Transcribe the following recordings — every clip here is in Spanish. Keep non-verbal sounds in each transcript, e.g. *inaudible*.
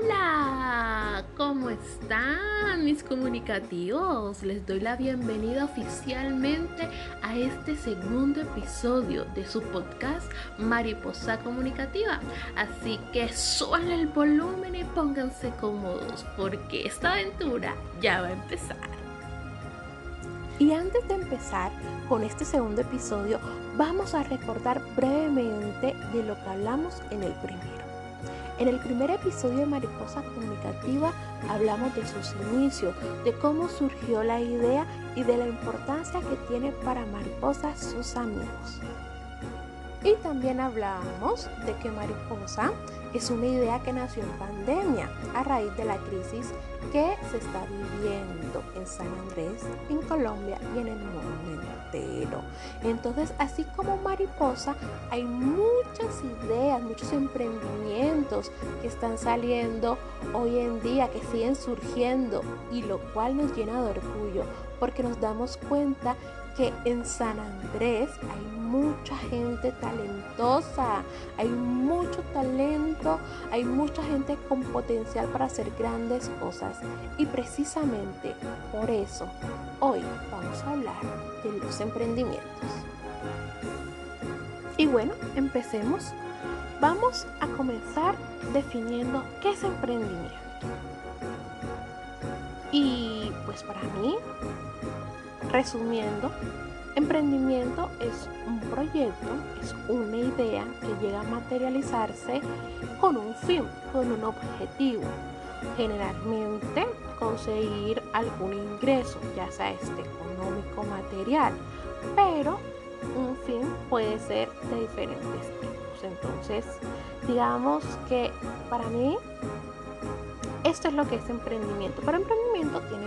Hola, ¿cómo están mis comunicativos? Les doy la bienvenida oficialmente a este segundo episodio de su podcast Mariposa Comunicativa. Así que suban el volumen y pónganse cómodos porque esta aventura ya va a empezar. Y antes de empezar con este segundo episodio, vamos a recordar brevemente de lo que hablamos en el primero. En el primer episodio de Mariposa Comunicativa hablamos de sus inicios, de cómo surgió la idea y de la importancia que tiene para Mariposa sus amigos. Y también hablamos de que Mariposa es una idea que nació en pandemia a raíz de la crisis que se está viviendo en San Andrés, en Colombia y en el mundo entero. Entonces, así como mariposa, hay muchas ideas, muchos emprendimientos que están saliendo hoy en día, que siguen surgiendo y lo cual nos llena de orgullo porque nos damos cuenta que en San Andrés hay mucha gente talentosa, hay mucho talento, hay mucha gente con potencial para hacer grandes cosas. Y precisamente por eso hoy vamos a hablar de los emprendimientos. Y bueno, empecemos. Vamos a comenzar definiendo qué es emprendimiento. Y pues para mí Resumiendo, emprendimiento es un proyecto, es una idea que llega a materializarse con un fin, con un objetivo. Generalmente conseguir algún ingreso, ya sea este económico, material, pero un fin puede ser de diferentes tipos. Entonces, digamos que para mí esto es lo que es emprendimiento. Pero emprendimiento tiene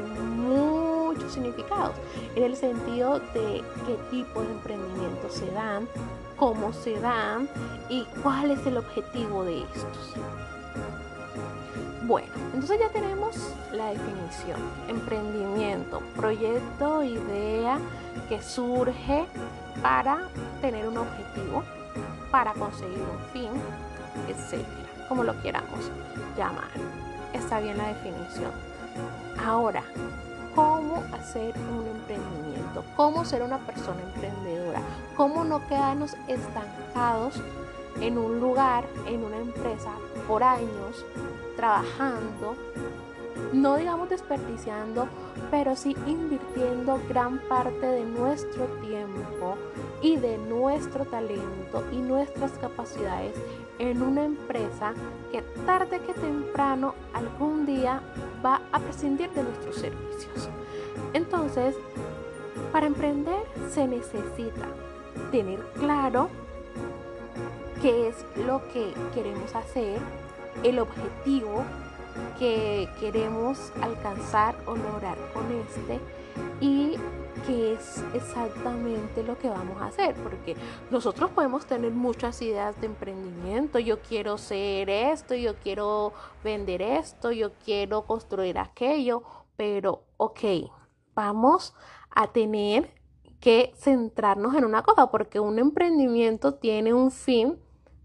significados en el sentido de qué tipo de emprendimiento se dan, cómo se dan y cuál es el objetivo de estos. Bueno, entonces ya tenemos la definición. Emprendimiento, proyecto, idea que surge para tener un objetivo, para conseguir un fin, etcétera, como lo queramos llamar está bien la definición. Ahora, ¿cómo hacer un emprendimiento? ¿Cómo ser una persona emprendedora? ¿Cómo no quedarnos estancados en un lugar, en una empresa por años, trabajando, no digamos desperdiciando, pero sí invirtiendo gran parte de nuestro tiempo y de nuestro talento y nuestras capacidades en una empresa que tarde que temprano algún día va a prescindir de nuestros servicios. Entonces, para emprender se necesita tener claro qué es lo que queremos hacer, el objetivo que queremos alcanzar o lograr con este y qué es exactamente lo que vamos a hacer, porque nosotros podemos tener muchas ideas de emprendimiento, yo quiero ser esto, yo quiero vender esto, yo quiero construir aquello, pero ok, vamos a tener que centrarnos en una cosa, porque un emprendimiento tiene un fin,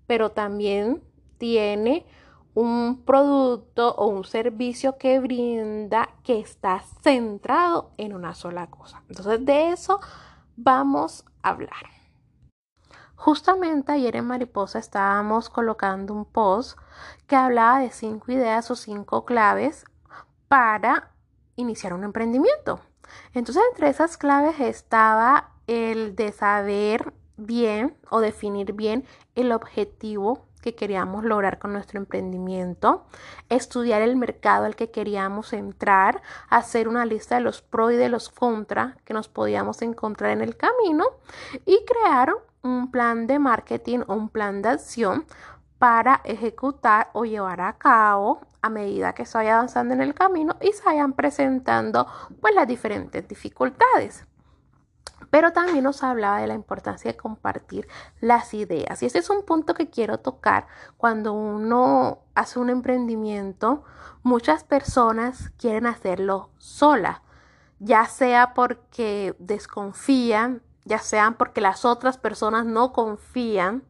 pero también tiene un producto o un servicio que brinda que está centrado en una sola cosa. Entonces de eso vamos a hablar. Justamente ayer en Mariposa estábamos colocando un post que hablaba de cinco ideas o cinco claves para iniciar un emprendimiento. Entonces entre esas claves estaba el de saber bien o definir bien el objetivo que queríamos lograr con nuestro emprendimiento, estudiar el mercado al que queríamos entrar, hacer una lista de los pros y de los contra que nos podíamos encontrar en el camino y crear un plan de marketing o un plan de acción para ejecutar o llevar a cabo a medida que se vaya avanzando en el camino y se vayan presentando pues las diferentes dificultades pero también nos hablaba de la importancia de compartir las ideas. Y ese es un punto que quiero tocar. Cuando uno hace un emprendimiento, muchas personas quieren hacerlo sola, ya sea porque desconfían, ya sea porque las otras personas no confían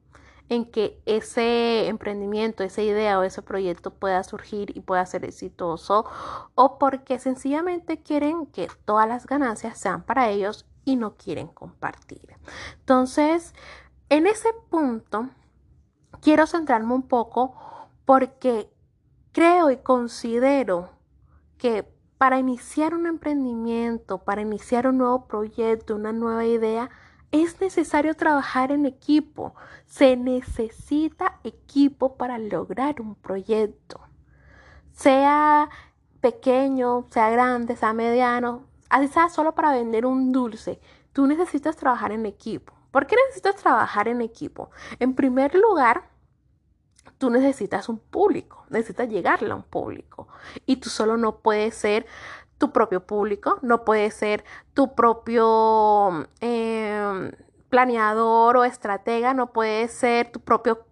en que ese emprendimiento, esa idea o ese proyecto pueda surgir y pueda ser exitoso o porque sencillamente quieren que todas las ganancias sean para ellos y no quieren compartir. Entonces, en ese punto, quiero centrarme un poco porque creo y considero que para iniciar un emprendimiento, para iniciar un nuevo proyecto, una nueva idea, es necesario trabajar en equipo. Se necesita equipo para lograr un proyecto. Sea pequeño, sea grande, sea mediano, así sea solo para vender un dulce, tú necesitas trabajar en equipo. ¿Por qué necesitas trabajar en equipo? En primer lugar, tú necesitas un público, necesitas llegarle a un público. Y tú solo no puedes ser tu propio público, no puedes ser tu propio em, planeador o estratega, no puedes ser tu propio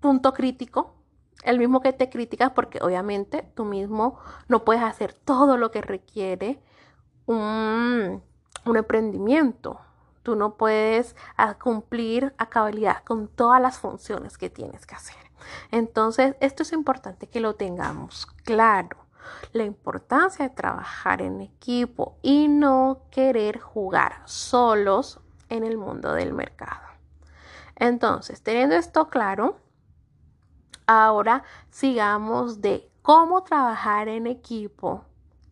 punto crítico, el mismo que te criticas, porque obviamente tú mismo no puedes hacer todo lo que requiere un, un emprendimiento. Tú no puedes cumplir a cabalidad con todas las funciones que tienes que hacer. Entonces, esto es importante que lo tengamos claro. La importancia de trabajar en equipo y no querer jugar solos en el mundo del mercado. Entonces, teniendo esto claro, ahora sigamos de cómo trabajar en equipo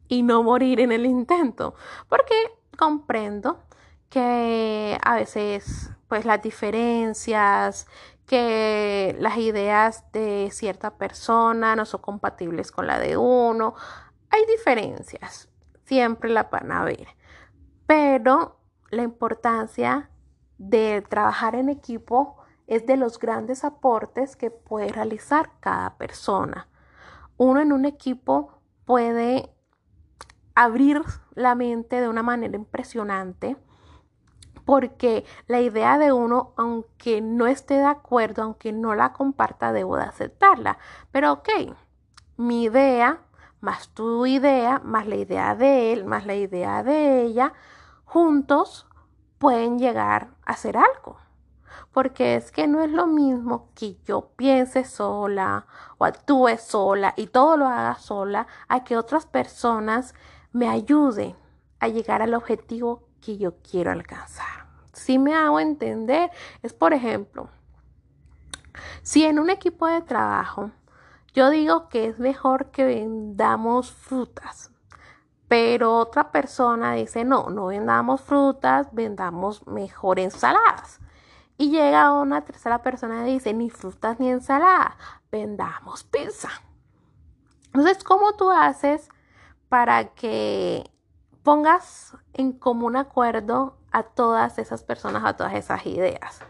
y no morir en el intento, porque comprendo que a veces pues las diferencias, que las ideas de cierta persona no son compatibles con la de uno. Hay diferencias, siempre la van a ver, pero la importancia de trabajar en equipo es de los grandes aportes que puede realizar cada persona. Uno en un equipo puede abrir la mente de una manera impresionante porque la idea de uno, aunque no esté de acuerdo, aunque no la comparta, debo de aceptarla. Pero ok, mi idea, más tu idea, más la idea de él, más la idea de ella, juntos pueden llegar a hacer algo. Porque es que no es lo mismo que yo piense sola o actúe sola y todo lo haga sola a que otras personas me ayuden a llegar al objetivo que yo quiero alcanzar. Si me hago entender, es por ejemplo, si en un equipo de trabajo yo digo que es mejor que vendamos frutas, pero otra persona dice, no, no vendamos frutas, vendamos mejor ensaladas. Y llega una tercera persona y dice, ni frutas ni ensaladas, vendamos pizza. Entonces, ¿cómo tú haces para que pongas en común acuerdo a todas esas personas, a todas esas ideas.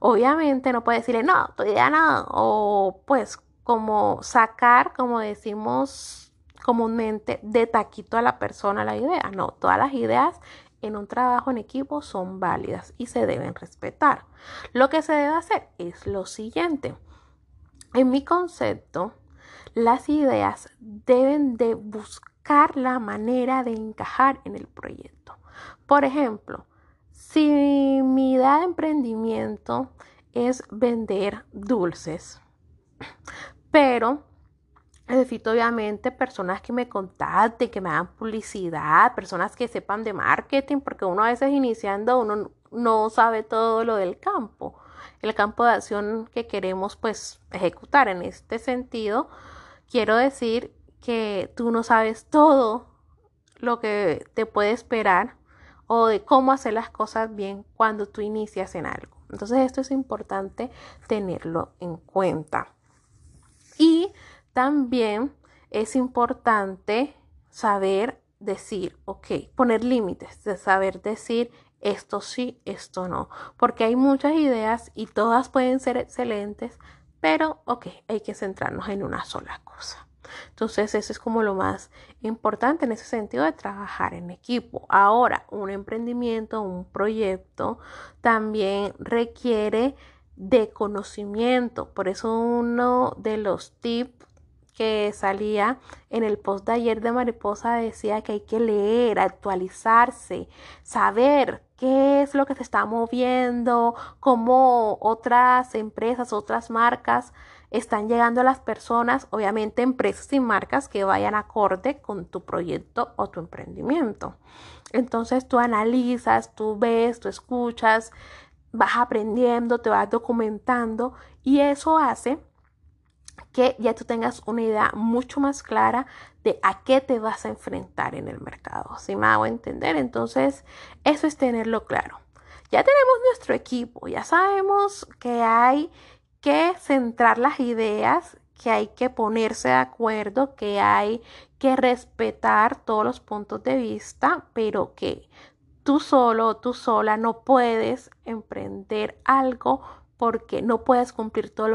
Obviamente no puedes decirle, no, tu idea no, o pues como sacar, como decimos comúnmente, de taquito a la persona la idea. No, todas las ideas en un trabajo en equipo son válidas y se deben respetar. Lo que se debe hacer es lo siguiente. En mi concepto, las ideas deben de buscar la manera de encajar en el proyecto. Por ejemplo, si mi idea de emprendimiento es vender dulces, *clears throat* pero necesito obviamente personas que me contacten, que me hagan publicidad, personas que sepan de marketing, porque uno a veces iniciando uno no sabe todo lo del campo, el campo de acción que queremos pues ejecutar. En este sentido, quiero decir que tú no sabes todo lo que te puede esperar o de cómo hacer las cosas bien cuando tú inicias en algo. Entonces esto es importante tenerlo en cuenta. Y también es importante saber decir, ok, poner límites, de saber decir esto sí, esto no, porque hay muchas ideas y todas pueden ser excelentes, pero ok, hay que centrarnos en una sola cosa. Entonces, eso es como lo más importante en ese sentido de trabajar en equipo. Ahora, un emprendimiento, un proyecto también requiere de conocimiento. Por eso uno de los tips que salía en el post de ayer de Mariposa decía que hay que leer, actualizarse, saber qué es lo que se está moviendo, cómo otras empresas, otras marcas están llegando las personas, obviamente empresas y marcas que vayan acorde con tu proyecto o tu emprendimiento. Entonces tú analizas, tú ves, tú escuchas, vas aprendiendo, te vas documentando y eso hace que ya tú tengas una idea mucho más clara de a qué te vas a enfrentar en el mercado. Si me hago entender, entonces eso es tenerlo claro. Ya tenemos nuestro equipo, ya sabemos que hay que centrar las ideas, que hay que ponerse de acuerdo, que hay que respetar todos los puntos de vista, pero que tú solo o tú sola no puedes emprender algo porque no puedes cumplir todos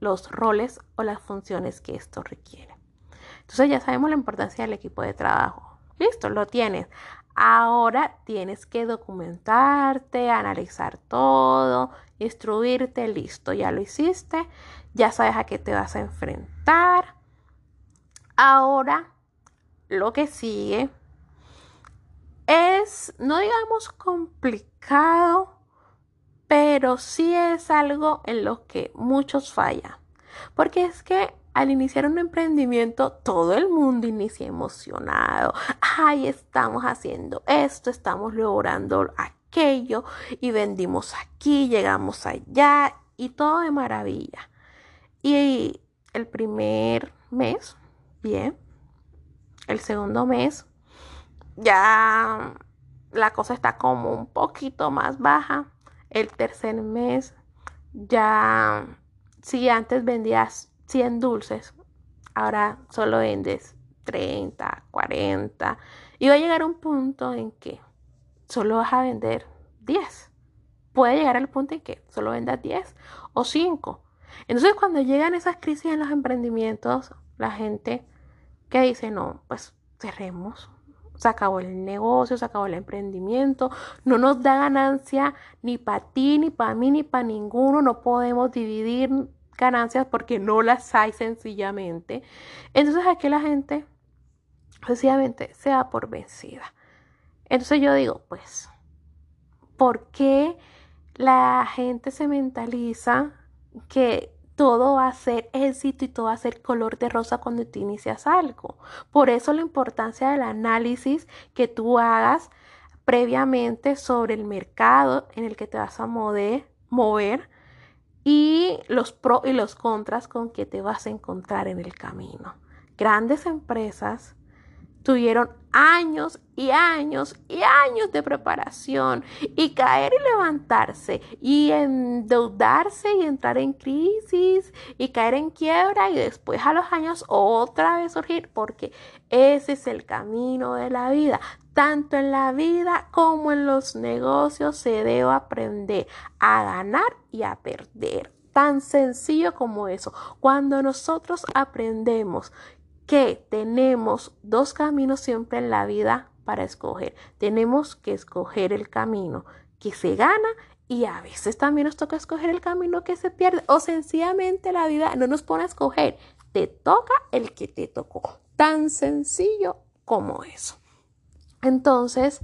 los, roles o las funciones que esto requiere. Entonces ya sabemos la importancia del equipo de trabajo. Listo, lo tienes. Ahora tienes que documentarte, analizar todo, instruirte, listo, ya lo hiciste, ya sabes a qué te vas a enfrentar. Ahora, lo que sigue es, no digamos complicado, pero sí es algo en lo que muchos fallan. Porque es que al iniciar un emprendimiento, todo el mundo inicia emocionado. Ay, estamos haciendo esto, estamos logrando aquello y vendimos aquí, llegamos allá y todo de maravilla. Y el primer mes, bien. El segundo mes, ya la cosa está como un poquito más baja el tercer mes ya, si antes vendías 100 dulces, ahora solo vendes 30, 40. Y va a llegar un punto en que solo vas a vender 10. Puede llegar al punto en que solo vendas 10 o 5. Entonces cuando llegan esas crisis en los emprendimientos, la gente que dice, no, pues cerremos, se acabó el negocio, se acabó el emprendimiento, no nos da ganancia ni para ti, ni para mí, ni para ninguno, no podemos dividir ganancias porque no las hay sencillamente. Entonces aquí la gente sencillamente se da por vencida. Entonces yo digo, pues, ¿por qué la gente se mentaliza que todo va a ser éxito y todo va a ser color de rosa cuando tú inicias algo. Por eso la importancia del análisis que tú hagas previamente sobre el mercado en el que te vas a mover, mover y los pros y los contras con que te vas a encontrar en el camino. Grandes empresas tuvieron años y años y años de preparación y caer y levantarse y endeudarse y entrar en crisis y caer en quiebra y después a los años otra vez surgir porque ese es el camino de la vida. Tanto en la vida como en los negocios se debe aprender a ganar y a perder. Tan sencillo como eso. Cuando nosotros aprendemos que tenemos dos caminos siempre en la vida para escoger. Tenemos que escoger el camino que se gana y a veces también nos toca escoger el camino que se pierde o sencillamente la vida no nos pone a escoger. Te toca el que te tocó. Tan sencillo como eso. Entonces,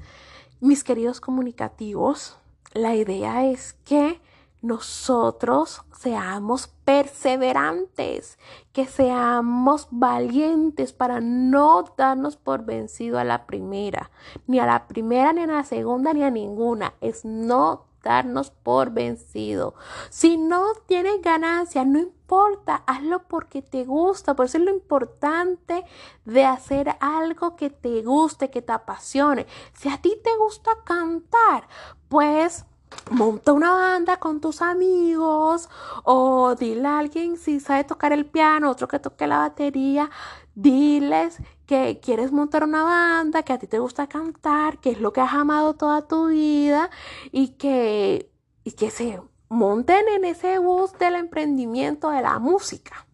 mis queridos comunicativos, la idea es que nosotros seamos perseverantes, que seamos valientes para no darnos por vencido a la primera, ni a la primera, ni a la segunda, ni a ninguna. Es no darnos por vencido. Si no tienes ganancia, no importa, hazlo porque te gusta. Por eso es lo importante de hacer algo que te guste, que te apasione. Si a ti te gusta cantar, pues monta una banda con tus amigos o dile a alguien si sabe tocar el piano, otro que toque la batería, diles que quieres montar una banda, que a ti te gusta cantar, que es lo que has amado toda tu vida y que, y que se monten en ese bus del emprendimiento de la música.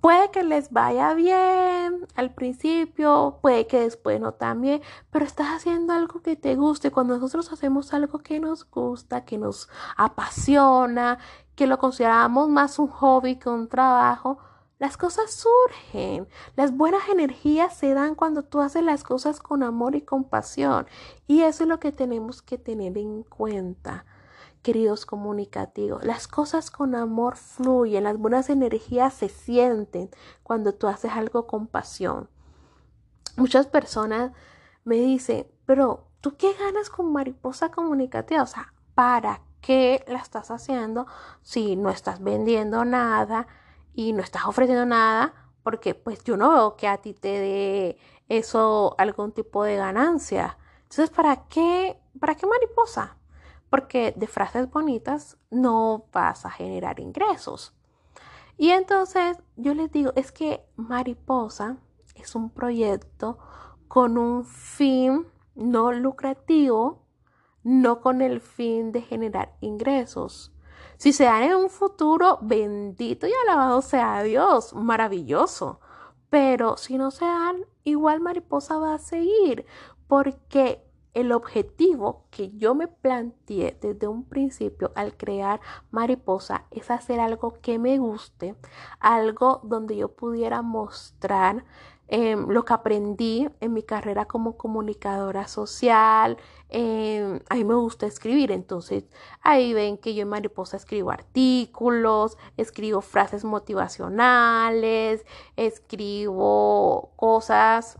Puede que les vaya bien al principio, puede que después no también, pero estás haciendo algo que te guste. Cuando nosotros hacemos algo que nos gusta, que nos apasiona, que lo consideramos más un hobby que un trabajo, las cosas surgen. Las buenas energías se dan cuando tú haces las cosas con amor y compasión. Y eso es lo que tenemos que tener en cuenta, queridos comunicativos. Las cosas con amor fluyen, las buenas energías se sienten cuando tú haces algo con pasión. Muchas personas me dicen, pero ¿tú qué ganas con mariposa comunicativa? O sea, ¿para qué la estás haciendo si no estás vendiendo nada? Y no estás ofreciendo nada, porque pues yo no veo que a ti te dé eso algún tipo de ganancia. Entonces, ¿para qué, para qué mariposa? Porque de frases bonitas no vas a generar ingresos. Y entonces yo les digo, es que mariposa es un proyecto con un fin no lucrativo, no con el fin de generar ingresos. Si se dan en un futuro, bendito y alabado sea Dios, maravilloso. Pero si no se dan, igual mariposa va a seguir, porque el objetivo que yo me planteé desde un principio al crear mariposa es hacer algo que me guste, algo donde yo pudiera mostrar Em, lo que aprendí en mi carrera como comunicadora social. Em, a mí me gusta escribir, entonces ahí ven que yo en Mariposa escribo artículos, escribo frases motivacionales, escribo cosas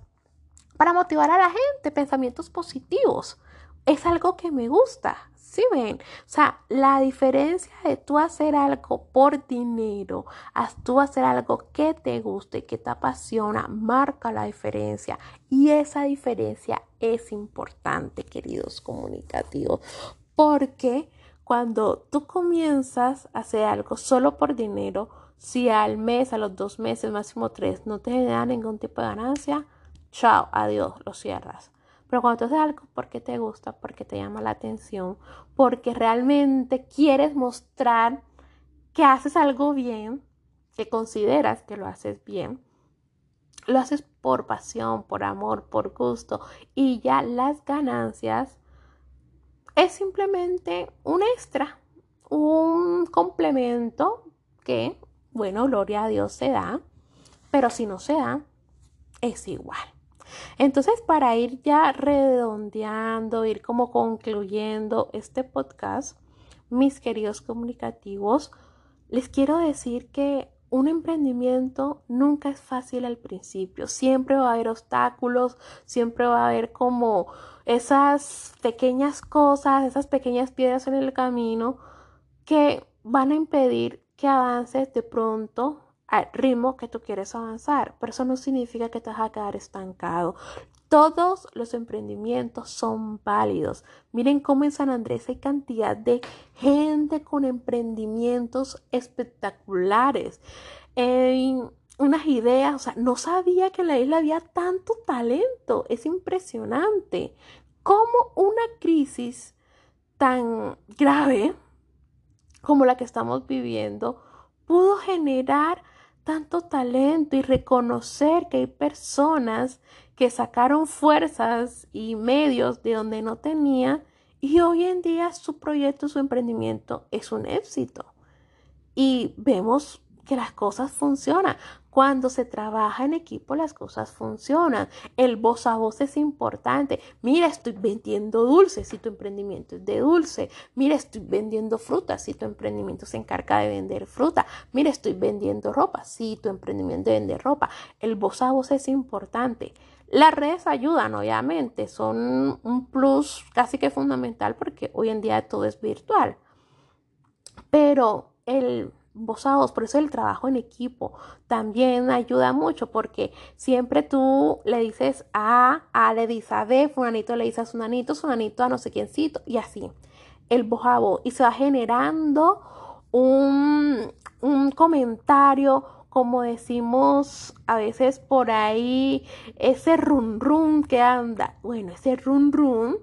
para motivar a la gente, pensamientos positivos. Es algo que me gusta, ¿Sí ven? O sea, la diferencia de tú hacer algo por dinero a tú hacer algo que te guste, que te apasiona, marca la diferencia. Y esa diferencia es importante, queridos comunicativos, porque cuando tú comienzas a hacer algo solo por dinero, si al mes, a los dos meses, máximo tres, no te da ningún tipo de ganancia, chao, adiós, lo cierras. Pero cuando tú haces algo porque te gusta, porque te llama la atención, porque realmente quieres mostrar que haces algo bien, que consideras que lo haces bien, lo haces por pasión, por amor, por gusto y ya las ganancias es simplemente un extra, un complemento que, bueno, gloria a Dios se da, pero si no se da, es igual. Entonces, para ir ya redondeando, ir como concluyendo este podcast, mis queridos comunicativos, les quiero decir que un emprendimiento nunca es fácil al principio. Siempre va a haber obstáculos, siempre va a haber como esas pequeñas cosas, esas pequeñas piedras en el camino que van a impedir que avances de pronto al ritmo que tú quieres avanzar, pero eso no significa que te vas a quedar estancado. Todos los emprendimientos son válidos. Miren cómo en San Andrés hay cantidad de gente con emprendimientos espectaculares. En unas ideas, o sea, no sabía que en la isla había tanto talento. Es impresionante. Cómo una crisis tan grave como la que estamos viviendo pudo generar tanto talento y reconocer que hay personas que sacaron fuerzas y medios de donde no tenía y hoy en día su proyecto, su emprendimiento es un éxito. Y vemos que las cosas funcionan. Cuando se trabaja en equipo, las cosas funcionan. El voz a voz es importante. Mira, estoy vendiendo dulces si tu emprendimiento es de dulce. Mira, estoy vendiendo fruta si tu emprendimiento se encarga de vender fruta. Mira, estoy vendiendo ropa si tu emprendimiento vende ropa. El voz a voz es importante. Las redes ayudan, obviamente, son un plus casi que fundamental porque hoy en día todo es virtual. Pero el voz, por eso el trabajo en equipo también ayuda mucho porque siempre tú le dices A, A le dice a B, fulanito le dice a sunanito, sunanito a no sé quiéncito y así, el voz y se va generando un, un comentario como decimos a veces por ahí, ese run run que anda, bueno, ese run run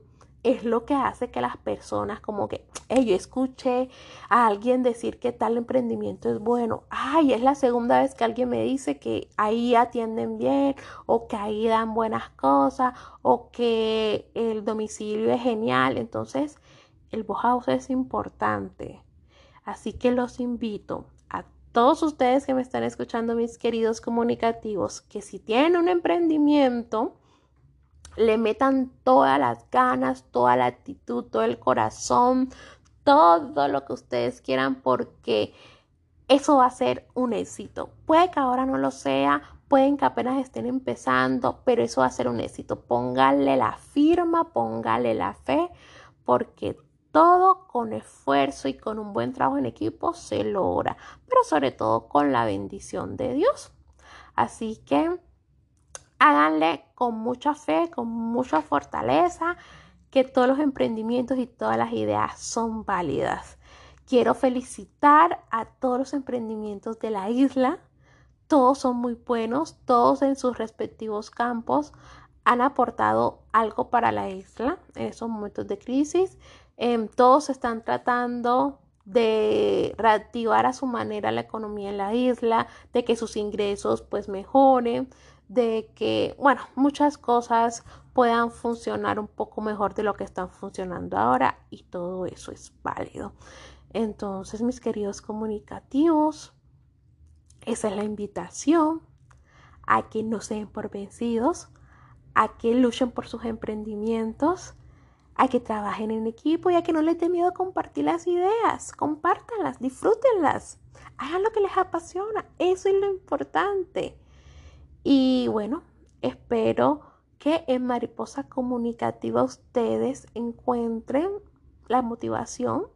es lo que hace que las personas como que, yo escuché a alguien decir que tal emprendimiento es bueno, ay, es la segunda vez que alguien me dice que ahí atienden bien o que ahí dan buenas cosas o que el domicilio es genial, entonces el house es importante. Así que los invito todos ustedes que me están escuchando, mis queridos comunicativos, que si tienen un emprendimiento, le metan todas las ganas, toda la actitud, todo el corazón, todo lo que ustedes quieran, porque eso va a ser un éxito. Puede que ahora no lo sea, pueden que apenas estén empezando, pero eso va a ser un éxito. Póngale la firma, póngale la fe, porque todo con esfuerzo y con un buen trabajo en equipo se logra, pero sobre todo con la bendición de Dios. Así que háganle con mucha fe, con mucha fortaleza, que todos los emprendimientos y todas las ideas son válidas. Quiero felicitar a todos los emprendimientos de la isla todos son muy buenos, todos en sus respectivos campos han aportado algo para la isla en esos momentos de crisis. Em, todos están tratando de reactivar a su manera la economía en la isla, de que sus ingresos pues mejoren, de que, bueno, muchas cosas puedan funcionar un poco mejor de lo que están funcionando ahora y todo eso es válido. Entonces, mis queridos comunicativos, esa es la invitación a que no sean por vencidos, a que luchen por sus emprendimientos, a que trabajen en equipo y a que no les dé miedo compartir las ideas. Compártanlas, disfrútenlas, hagan lo que les apasiona. Eso es lo importante. Y bueno, espero que en Mariposa Comunicativa ustedes encuentren la motivación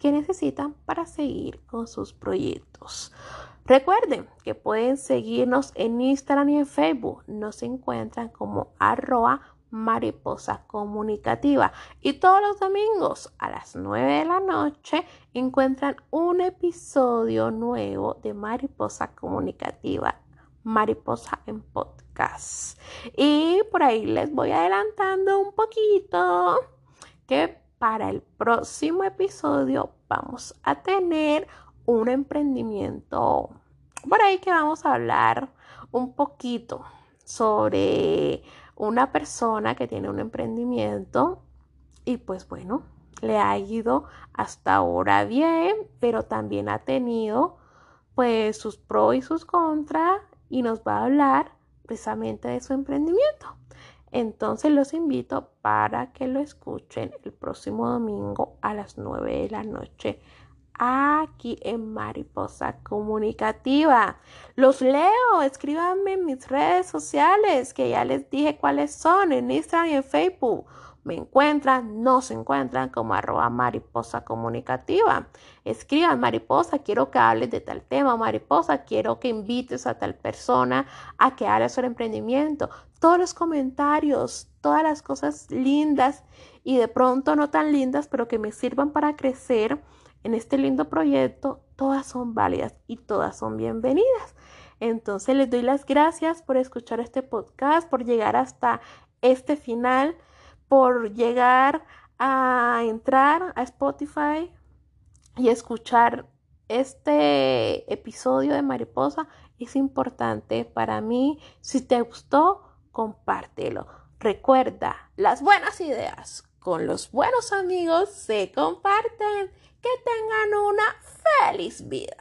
que necesitan para seguir con sus proyectos. Recuerden que pueden seguirnos en Instagram y en Facebook. Nos encuentran como arroba mariposa comunicativa. Y todos los domingos a las 9 de la noche encuentran un episodio nuevo de Mariposa Comunicativa. Mariposa en podcast. Y por ahí les voy adelantando un poquito que para el próximo episodio vamos a tener un emprendimiento por ahí que vamos a hablar un poquito sobre una persona que tiene un emprendimiento y pues bueno, le ha ido hasta ahora bien, pero también ha tenido pues sus pros y sus contras y nos va a hablar precisamente de su emprendimiento. Entonces los invito para que lo escuchen el próximo domingo a las 9 de la noche aquí en Mariposa Comunicativa. Los leo, escríbanme en mis redes sociales, que ya les dije cuáles son, en Instagram y en Facebook. Me encuentran, no se encuentran como arroba mariposa comunicativa. Escriban, mariposa, quiero que hables de tal tema, mariposa, quiero que invites a tal persona a que hable sobre emprendimiento. Todos los comentarios, todas las cosas lindas y de pronto no tan lindas, pero que me sirvan para crecer en este lindo proyecto, todas son válidas y todas son bienvenidas. Entonces les doy las gracias por escuchar este podcast, por llegar hasta este final, por llegar a entrar a Spotify y escuchar este episodio de Mariposa. Es importante para mí. Si te gustó, compártelo. Recuerda, las buenas ideas con los buenos amigos se comparten. Que tengan una feliz vida.